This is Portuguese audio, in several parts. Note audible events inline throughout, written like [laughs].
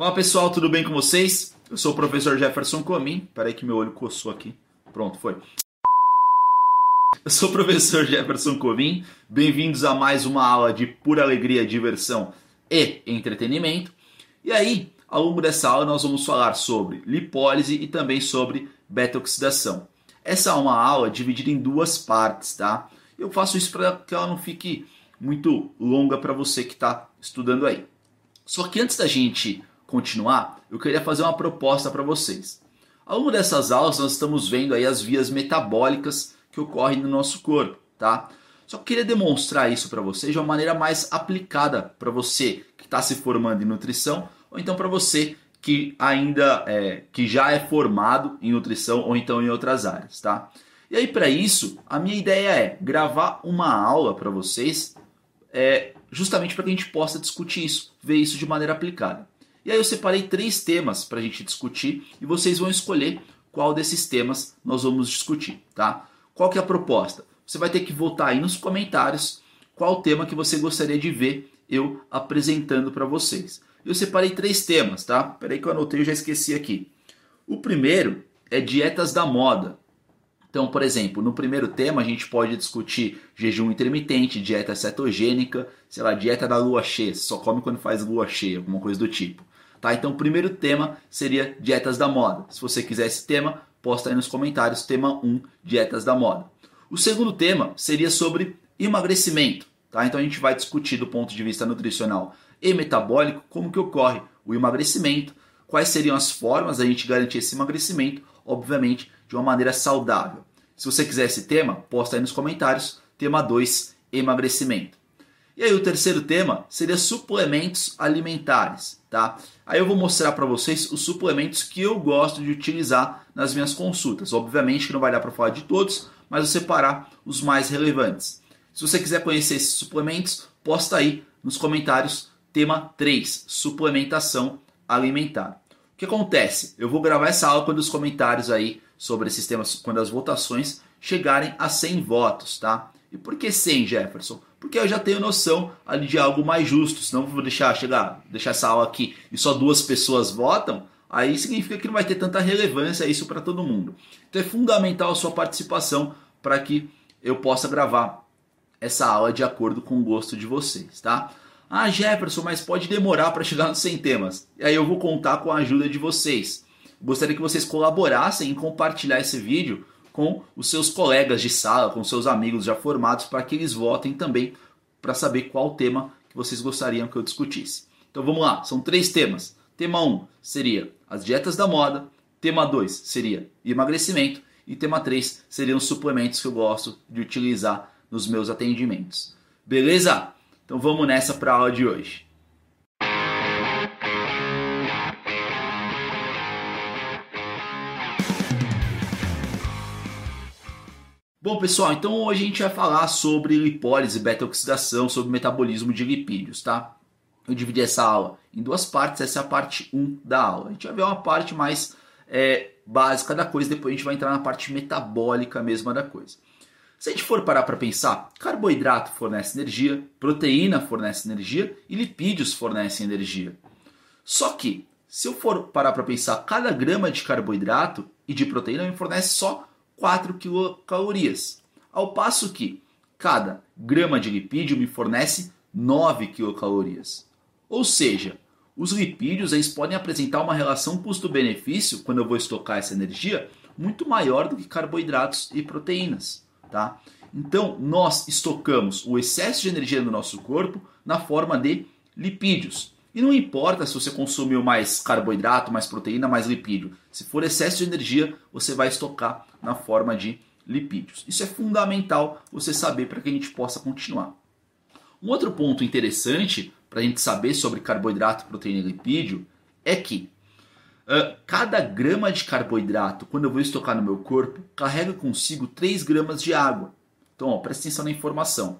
Fala pessoal, tudo bem com vocês? Eu sou o professor Jefferson Comin. Peraí que meu olho coçou aqui. Pronto, foi. Eu sou o professor Jefferson Comin. Bem-vindos a mais uma aula de pura alegria, diversão e entretenimento. E aí, ao longo dessa aula, nós vamos falar sobre lipólise e também sobre beta-oxidação. Essa é uma aula dividida em duas partes, tá? Eu faço isso para que ela não fique muito longa para você que está estudando aí. Só que antes da gente continuar, eu queria fazer uma proposta para vocês. Ao longo dessas aulas, nós estamos vendo aí as vias metabólicas que ocorrem no nosso corpo, tá? Só que queria demonstrar isso para vocês de uma maneira mais aplicada para você que está se formando em nutrição ou então para você que ainda é, que já é formado em nutrição ou então em outras áreas, tá? E aí para isso, a minha ideia é gravar uma aula para vocês, é, justamente para que a gente possa discutir isso, ver isso de maneira aplicada. E aí eu separei três temas para a gente discutir e vocês vão escolher qual desses temas nós vamos discutir, tá? Qual que é a proposta? Você vai ter que votar aí nos comentários qual tema que você gostaria de ver eu apresentando para vocês. Eu separei três temas, tá? Peraí que eu anotei, eu já esqueci aqui. O primeiro é dietas da moda. Então, por exemplo, no primeiro tema a gente pode discutir jejum intermitente, dieta cetogênica, sei lá, dieta da lua cheia, só come quando faz lua cheia, alguma coisa do tipo. Tá? Então, o primeiro tema seria dietas da moda. Se você quiser esse tema, posta aí nos comentários, tema 1, dietas da moda. O segundo tema seria sobre emagrecimento. Tá? Então, a gente vai discutir do ponto de vista nutricional e metabólico como que ocorre o emagrecimento, quais seriam as formas da gente garantir esse emagrecimento, obviamente de uma maneira saudável. Se você quiser esse tema, posta aí nos comentários, tema 2, emagrecimento. E aí o terceiro tema seria suplementos alimentares, tá? Aí eu vou mostrar para vocês os suplementos que eu gosto de utilizar nas minhas consultas. Obviamente que não vai dar para falar de todos, mas vou separar os mais relevantes. Se você quiser conhecer esses suplementos, posta aí nos comentários tema 3, suplementação alimentar. O que acontece? Eu vou gravar essa aula quando os comentários aí sobre esses temas, quando as votações chegarem a 100 votos, tá? E por que 100, Jefferson? porque eu já tenho noção ali de algo mais justo. Senão vou deixar chegar, deixar essa aula aqui e só duas pessoas votam, aí significa que não vai ter tanta relevância isso para todo mundo. Então é fundamental a sua participação para que eu possa gravar essa aula de acordo com o gosto de vocês, tá? Ah, Jefferson, mas pode demorar para chegar nos 100 temas. E aí eu vou contar com a ajuda de vocês. Gostaria que vocês colaborassem em compartilhar esse vídeo com os seus colegas de sala, com seus amigos já formados, para que eles votem também para saber qual tema que vocês gostariam que eu discutisse. Então vamos lá, são três temas. Tema 1 um seria as dietas da moda, tema 2 seria emagrecimento e tema 3 seriam os suplementos que eu gosto de utilizar nos meus atendimentos. Beleza? Então vamos nessa para a aula de hoje. Bom, pessoal, então hoje a gente vai falar sobre lipólise, beta-oxidação, sobre metabolismo de lipídios, tá? Eu dividi essa aula em duas partes, essa é a parte 1 da aula. A gente vai ver uma parte mais é, básica da coisa, depois a gente vai entrar na parte metabólica mesma da coisa. Se a gente for parar para pensar, carboidrato fornece energia, proteína fornece energia e lipídios fornecem energia. Só que, se eu for parar para pensar, cada grama de carboidrato e de proteína me fornece só 4 quilocalorias, ao passo que cada grama de lipídio me fornece 9 quilocalorias. Ou seja, os lipídios eles podem apresentar uma relação custo-benefício, quando eu vou estocar essa energia, muito maior do que carboidratos e proteínas. Tá? Então, nós estocamos o excesso de energia no nosso corpo na forma de lipídios. E não importa se você consumiu mais carboidrato, mais proteína, mais lipídio. Se for excesso de energia, você vai estocar na forma de lipídios. Isso é fundamental você saber para que a gente possa continuar. Um outro ponto interessante para a gente saber sobre carboidrato, proteína e lipídio é que uh, cada grama de carboidrato, quando eu vou estocar no meu corpo, carrega consigo 3 gramas de água. Então, ó, presta atenção na informação.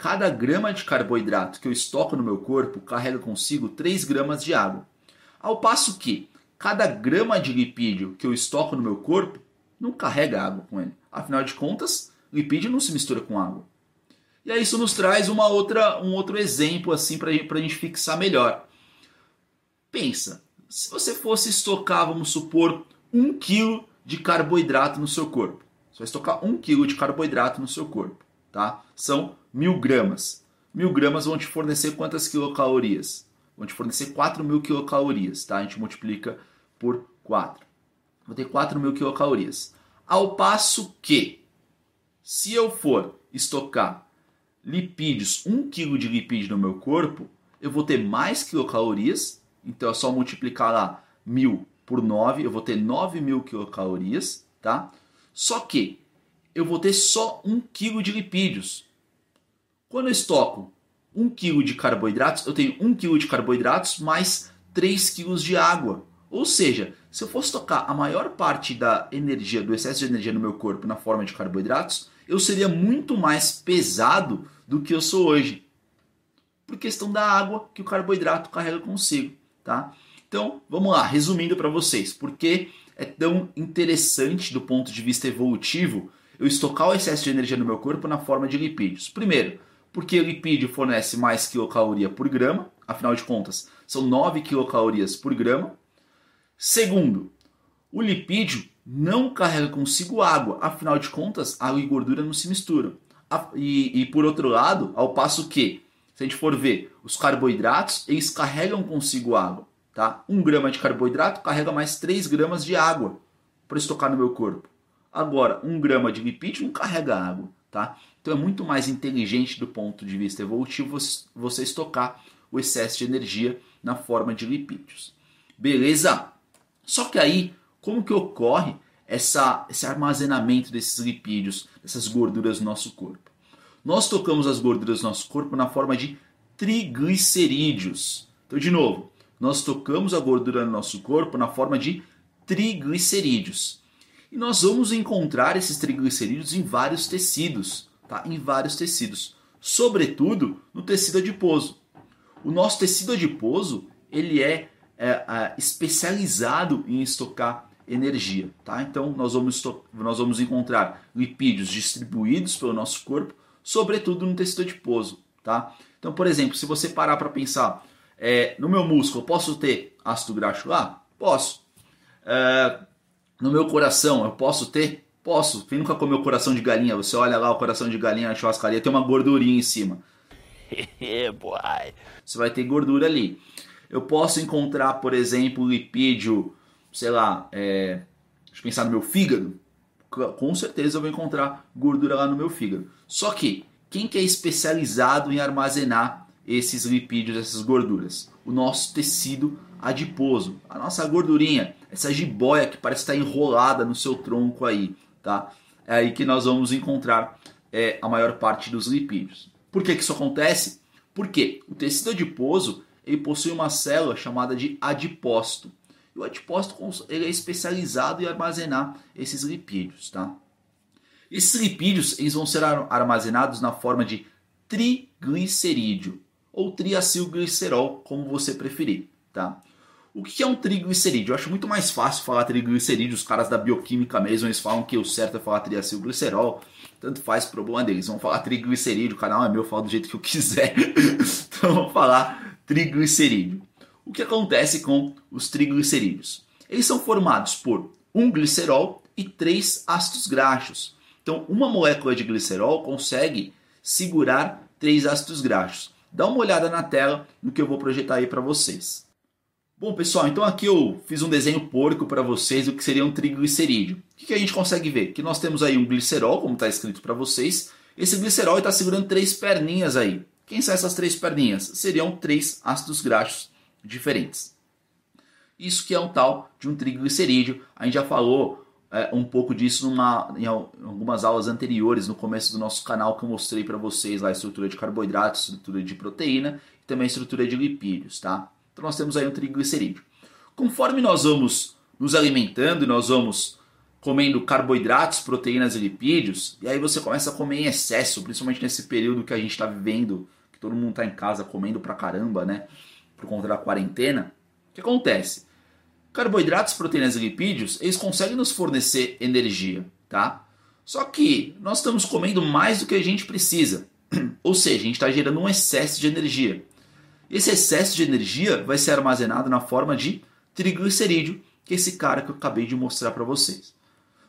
Cada grama de carboidrato que eu estoco no meu corpo carrega consigo 3 gramas de água. Ao passo que cada grama de lipídio que eu estoco no meu corpo não carrega água com ele. Afinal de contas, lipídio não se mistura com água. E aí isso nos traz uma outra, um outro exemplo assim para a gente fixar melhor. Pensa, se você fosse estocar, vamos supor, um quilo de carboidrato no seu corpo. Você vai estocar um quilo de carboidrato no seu corpo, tá? São mil gramas. Mil gramas vão te fornecer quantas quilocalorias? Vão te fornecer 4 mil quilocalorias, tá? A gente multiplica por 4. Vou ter 4 mil quilocalorias. Ao passo que, se eu for estocar lipídios, 1 kg de lipídio no meu corpo, eu vou ter mais quilocalorias. Então é só multiplicar lá 1000 por 9, eu vou ter 9 mil quilocalorias, tá? Só que eu vou ter só 1 kg de lipídios. Quando eu estoco 1 kg de carboidratos, eu tenho 1 kg de carboidratos mais 3 kg de água. Ou seja, se eu fosse tocar a maior parte da energia, do excesso de energia no meu corpo na forma de carboidratos, eu seria muito mais pesado do que eu sou hoje. Por questão da água que o carboidrato carrega consigo, tá? Então, vamos lá, resumindo para vocês, por que é tão interessante do ponto de vista evolutivo eu estocar o excesso de energia no meu corpo na forma de lipídios. Primeiro, porque o lipídio fornece mais quilocaloria por grama, afinal de contas, são 9 quilocalorias por grama. Segundo, o lipídio não carrega consigo água, afinal de contas, água e gordura não se misturam. E, e por outro lado, ao passo que, se a gente for ver, os carboidratos, eles carregam consigo água. Tá? 1 grama de carboidrato carrega mais 3 gramas de água para estocar no meu corpo. Agora, 1 grama de lipídio não carrega água. Tá? Então é muito mais inteligente do ponto de vista evolutivo você estocar o excesso de energia na forma de lipídios. Beleza? Só que aí, como que ocorre essa, esse armazenamento desses lipídios, dessas gorduras no nosso corpo? Nós tocamos as gorduras no nosso corpo na forma de triglicerídeos. Então, de novo, nós tocamos a gordura no nosso corpo na forma de triglicerídeos. E nós vamos encontrar esses triglicerídeos em vários tecidos, tá? Em vários tecidos, sobretudo no tecido adiposo. O nosso tecido adiposo, ele é, é, é especializado em estocar energia, tá? Então nós vamos, nós vamos encontrar lipídios distribuídos pelo nosso corpo, sobretudo no tecido adiposo, tá? Então, por exemplo, se você parar para pensar, é, no meu músculo, posso ter ácido graxo lá? Posso. É, no meu coração, eu posso ter? Posso. Quem nunca comeu coração de galinha? Você olha lá o coração de galinha na churrascaria, tem uma gordurinha em cima. [laughs] Você vai ter gordura ali. Eu posso encontrar, por exemplo, lipídio, sei lá, é, deixa eu pensar no meu fígado. Com certeza eu vou encontrar gordura lá no meu fígado. Só que, quem que é especializado em armazenar esses lipídios, essas gorduras? O nosso tecido adiposo, a nossa gordurinha, essa jiboia que parece estar enrolada no seu tronco aí, tá? É aí que nós vamos encontrar é, a maior parte dos lipídios. Por que, que isso acontece? Porque o tecido adiposo ele possui uma célula chamada de adipócito. E o adipócito ele é especializado em armazenar esses lipídios, tá? Esses lipídios eles vão ser armazenados na forma de triglicerídeo ou triacilglicerol, como você preferir, tá? O que é um triglicerídeo? Eu acho muito mais fácil falar triglicerídeo, os caras da bioquímica mesmo, eles falam que o certo é falar triacilglicerol, tanto faz problema deles, vão falar triglicerídeo, o canal é meu, eu falo do jeito que eu quiser, [laughs] então vamos falar triglicerídeo. O que acontece com os triglicerídeos? Eles são formados por um glicerol e três ácidos graxos. Então, uma molécula de glicerol consegue segurar três ácidos graxos. Dá uma olhada na tela no que eu vou projetar aí para vocês. Bom, pessoal, então aqui eu fiz um desenho porco para vocês do que seria um triglicerídeo. O que, que a gente consegue ver? Que nós temos aí um glicerol, como está escrito para vocês. Esse glicerol está segurando três perninhas aí. Quem são essas três perninhas? Seriam três ácidos graxos diferentes. Isso que é um tal de um triglicerídeo. A gente já falou é, um pouco disso numa, em algumas aulas anteriores, no começo do nosso canal, que eu mostrei para vocês lá a estrutura de carboidratos, estrutura de proteína e também a estrutura de lipídios, tá? Então nós temos aí um triglicerídeo. Conforme nós vamos nos alimentando nós vamos comendo carboidratos, proteínas e lipídios, e aí você começa a comer em excesso, principalmente nesse período que a gente está vivendo, que todo mundo está em casa comendo pra caramba, né? Por conta da quarentena. O que acontece? Carboidratos, proteínas e lipídios, eles conseguem nos fornecer energia, tá? Só que nós estamos comendo mais do que a gente precisa. [clears throat] Ou seja, a gente está gerando um excesso de energia. Esse excesso de energia vai ser armazenado na forma de triglicerídeo, que é esse cara que eu acabei de mostrar para vocês.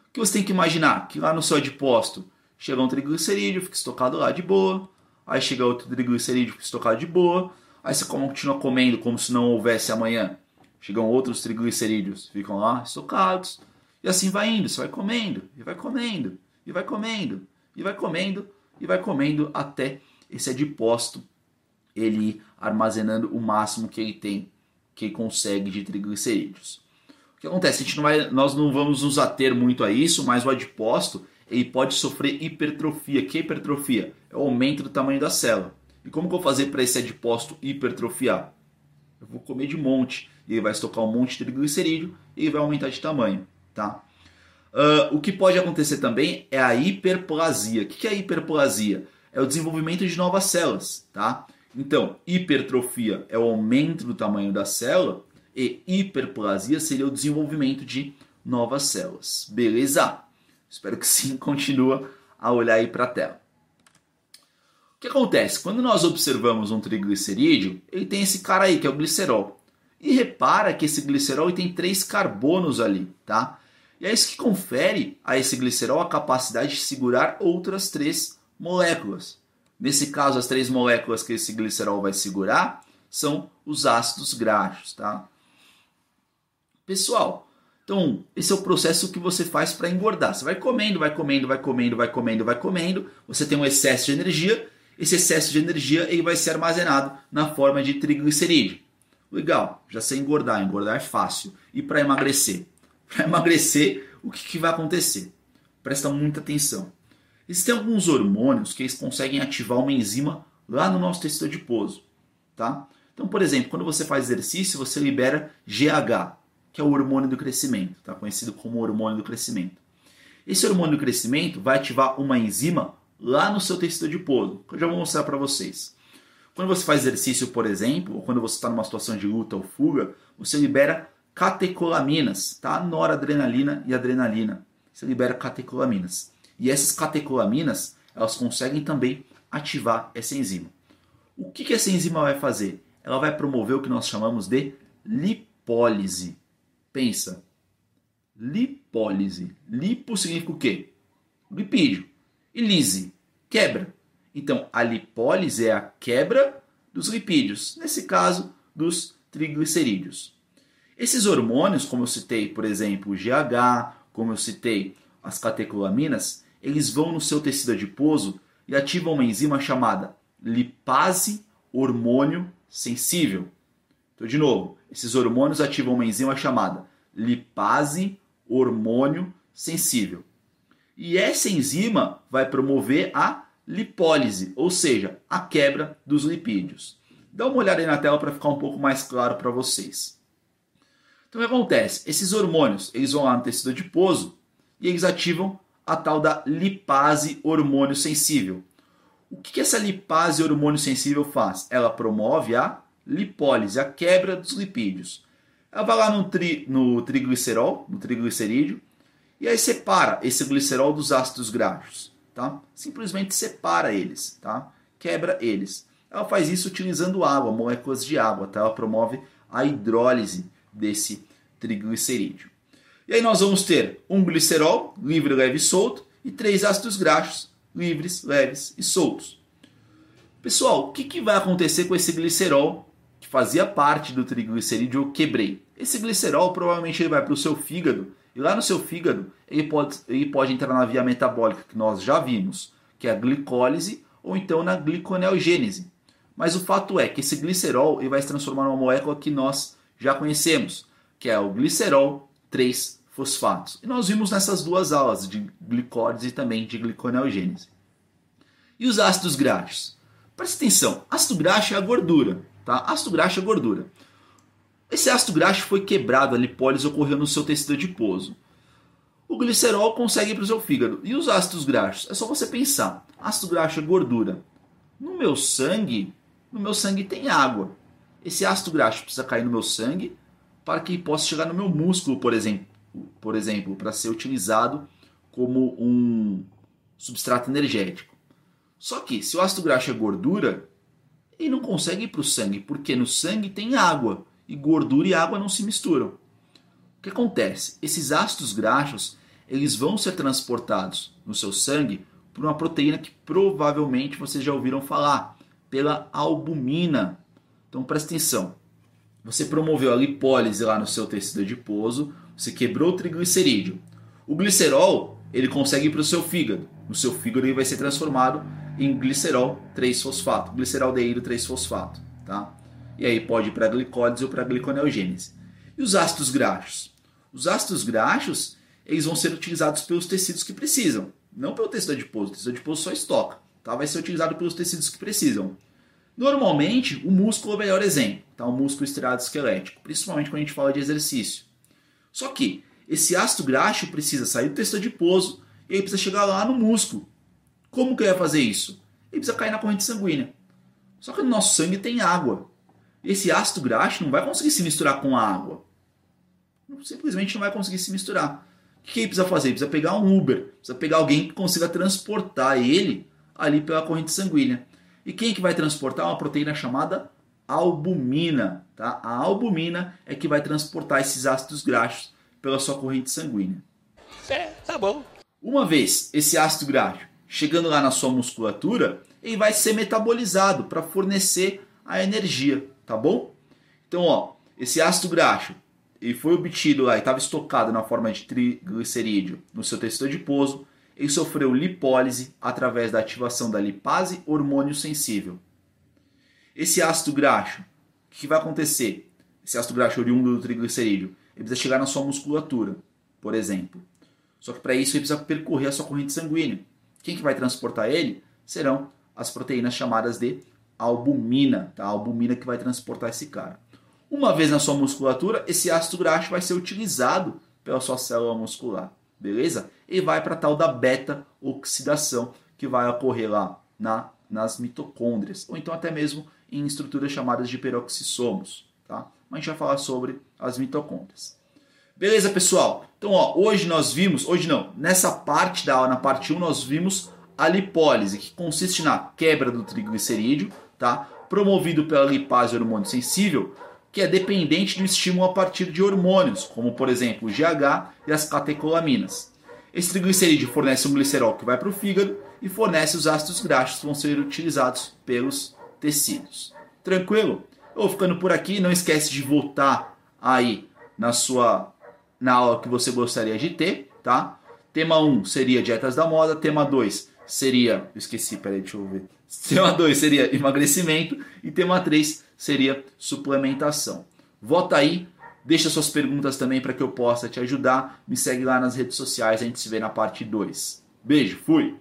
O que você tem que imaginar? Que lá no seu adipócito chega um triglicerídeo, fica estocado lá de boa, aí chega outro triglicerídeo, fica estocado de boa, aí você continua comendo como se não houvesse amanhã. Chegam outros triglicerídeos, ficam lá estocados, e assim vai indo, você vai comendo, e vai comendo, e vai comendo, e vai comendo, e vai comendo até esse adipócito ele armazenando o máximo que ele tem, que ele consegue de triglicerídeos. O que acontece? A gente não vai, nós não vamos nos ater muito a isso, mas o adipócito ele pode sofrer hipertrofia. Que hipertrofia? É o aumento do tamanho da célula. E como que eu vou fazer para esse adipócito hipertrofiar? Eu vou comer de monte, e ele vai estocar um monte de triglicerídeo e vai aumentar de tamanho, tá? Uh, o que pode acontecer também é a hiperplasia. O que é a hiperplasia? É o desenvolvimento de novas células, tá? Então, hipertrofia é o aumento do tamanho da célula e hiperplasia seria o desenvolvimento de novas células. Beleza? Espero que sim, [laughs] continua a olhar aí para a tela. O que acontece? Quando nós observamos um triglicerídeo, ele tem esse cara aí, que é o glicerol. E repara que esse glicerol tem três carbonos ali, tá? E é isso que confere a esse glicerol a capacidade de segurar outras três moléculas. Nesse caso, as três moléculas que esse glicerol vai segurar são os ácidos graxos, tá? Pessoal, então esse é o processo que você faz para engordar. Você vai comendo, vai comendo, vai comendo, vai comendo, vai comendo. Você tem um excesso de energia. Esse excesso de energia ele vai ser armazenado na forma de triglicerídeo. Legal, já sei engordar. Engordar é fácil. E para emagrecer? Para [laughs] emagrecer, o que, que vai acontecer? Presta muita atenção. Existem alguns hormônios que eles conseguem ativar uma enzima lá no nosso tecido adiposo, tá? Então, por exemplo, quando você faz exercício, você libera GH, que é o hormônio do crescimento, tá? Conhecido como hormônio do crescimento. Esse hormônio do crescimento vai ativar uma enzima lá no seu tecido adiposo, que eu já vou mostrar para vocês. Quando você faz exercício, por exemplo, ou quando você está numa situação de luta ou fuga, você libera catecolaminas, tá? Noradrenalina e adrenalina. Você libera catecolaminas. E essas catecolaminas, elas conseguem também ativar essa enzima. O que, que essa enzima vai fazer? Ela vai promover o que nós chamamos de lipólise. Pensa. Lipólise. Lipo significa o quê? Lipídio. E lise, quebra. Então, a lipólise é a quebra dos lipídios, nesse caso, dos triglicerídeos. Esses hormônios, como eu citei, por exemplo, o GH, como eu citei as catecolaminas, eles vão no seu tecido adiposo e ativam uma enzima chamada lipase hormônio sensível. Então, de novo, esses hormônios ativam uma enzima chamada lipase hormônio sensível. E essa enzima vai promover a lipólise, ou seja, a quebra dos lipídios. Dá uma olhada aí na tela para ficar um pouco mais claro para vocês. Então o que acontece? Esses hormônios, eles vão lá no tecido adiposo e eles ativam a tal da lipase hormônio sensível. O que essa lipase hormônio sensível faz? Ela promove a lipólise, a quebra dos lipídios. Ela vai lá no, tri, no triglicerol, no triglicerídeo, e aí separa esse glicerol dos ácidos graxos. Tá? Simplesmente separa eles, tá? quebra eles. Ela faz isso utilizando água, moléculas de água. Tá? Ela promove a hidrólise desse triglicerídeo. E aí nós vamos ter um glicerol, livre, leve e solto, e três ácidos graxos, livres, leves e soltos. Pessoal, o que, que vai acontecer com esse glicerol que fazia parte do triglicerídeo eu quebrei? Esse glicerol provavelmente ele vai para o seu fígado, e lá no seu fígado ele pode, ele pode entrar na via metabólica que nós já vimos, que é a glicólise, ou então na gliconeogênese. Mas o fato é que esse glicerol ele vai se transformar numa molécula que nós já conhecemos, que é o glicerol 3 fosfatos. E nós vimos nessas duas aulas de glicólise e também de gliconeogênese. E os ácidos graxos? Presta atenção, ácido graxo é a gordura, tá? Ácido graxo é gordura. Esse ácido graxo foi quebrado, a lipólise ocorreu no seu tecido adiposo. O glicerol consegue ir para o seu fígado. E os ácidos graxos? É só você pensar. Ácido graxo é gordura. No meu sangue, no meu sangue tem água. Esse ácido graxo precisa cair no meu sangue para que possa chegar no meu músculo, por exemplo por exemplo, para ser utilizado como um substrato energético. Só que se o ácido graxo é gordura, ele não consegue ir para o sangue, porque no sangue tem água e gordura e água não se misturam. O que acontece? Esses ácidos graxos eles vão ser transportados no seu sangue por uma proteína que provavelmente vocês já ouviram falar, pela albumina. Então presta atenção. Você promoveu a lipólise lá no seu tecido adiposo, você quebrou o triglicerídeo. O glicerol ele consegue ir para o seu fígado. No seu fígado ele vai ser transformado em glicerol 3-fosfato, gliceraldeído 3-fosfato, tá? E aí pode ir para glicólise ou para gliconeogênese. E os ácidos graxos? Os ácidos graxos eles vão ser utilizados pelos tecidos que precisam, não pelo tecido adiposo. O tecido adiposo só estoca, tá? Vai ser utilizado pelos tecidos que precisam. Normalmente, o músculo é o melhor exemplo, tá? O músculo estriado esquelético, principalmente quando a gente fala de exercício. Só que esse ácido graxo precisa sair do tecido adiposo e aí precisa chegar lá no músculo. Como que ele vai fazer isso? Ele precisa cair na corrente sanguínea. Só que no nosso sangue tem água. Esse ácido graxo não vai conseguir se misturar com a água. Simplesmente não vai conseguir se misturar. O que ele precisa fazer? Ele precisa pegar um Uber, precisa pegar alguém que consiga transportar ele ali pela corrente sanguínea. E quem é que vai transportar? Uma proteína chamada albumina. Tá? A albumina é que vai transportar esses ácidos graxos pela sua corrente sanguínea. É, tá bom. Uma vez esse ácido graxo chegando lá na sua musculatura, ele vai ser metabolizado para fornecer a energia, tá bom? Então, ó, esse ácido graxo ele foi obtido lá e estava estocado na forma de triglicerídeo no seu tecido adiposo, ele sofreu lipólise através da ativação da lipase hormônio sensível. Esse ácido graxo, o que vai acontecer? Esse ácido graxo oriundo do triglicerídeo, ele precisa chegar na sua musculatura, por exemplo. Só que para isso ele precisa percorrer a sua corrente sanguínea. Quem que vai transportar ele? Serão as proteínas chamadas de albumina, tá? A albumina que vai transportar esse cara. Uma vez na sua musculatura, esse ácido graxo vai ser utilizado pela sua célula muscular, beleza? E vai para tal da beta-oxidação que vai ocorrer lá na, nas mitocôndrias, ou então até mesmo em estruturas chamadas de peroxissomos, tá? Mas a gente vai falar sobre as mitocôndrias. Beleza, pessoal? Então, ó, hoje nós vimos, hoje não, nessa parte da aula, na parte 1, nós vimos a lipólise, que consiste na quebra do triglicerídeo, tá? Promovido pela lipase hormônio sensível, que é dependente do estímulo a partir de hormônios, como por exemplo o GH e as catecolaminas. Esse triglicerídeo fornece um glicerol que vai para o fígado e fornece os ácidos graxos que vão ser utilizados pelos tecidos. Tranquilo? Eu vou ficando por aqui, não esquece de voltar aí na sua na aula que você gostaria de ter, tá? Tema 1 seria dietas da moda, tema 2 seria, eu esqueci, peraí, deixa eu ver. [laughs] Tema 2 seria emagrecimento e tema 3 seria suplementação. Vota aí, deixa suas perguntas também para que eu possa te ajudar. Me segue lá nas redes sociais, a gente se vê na parte 2. Beijo, fui!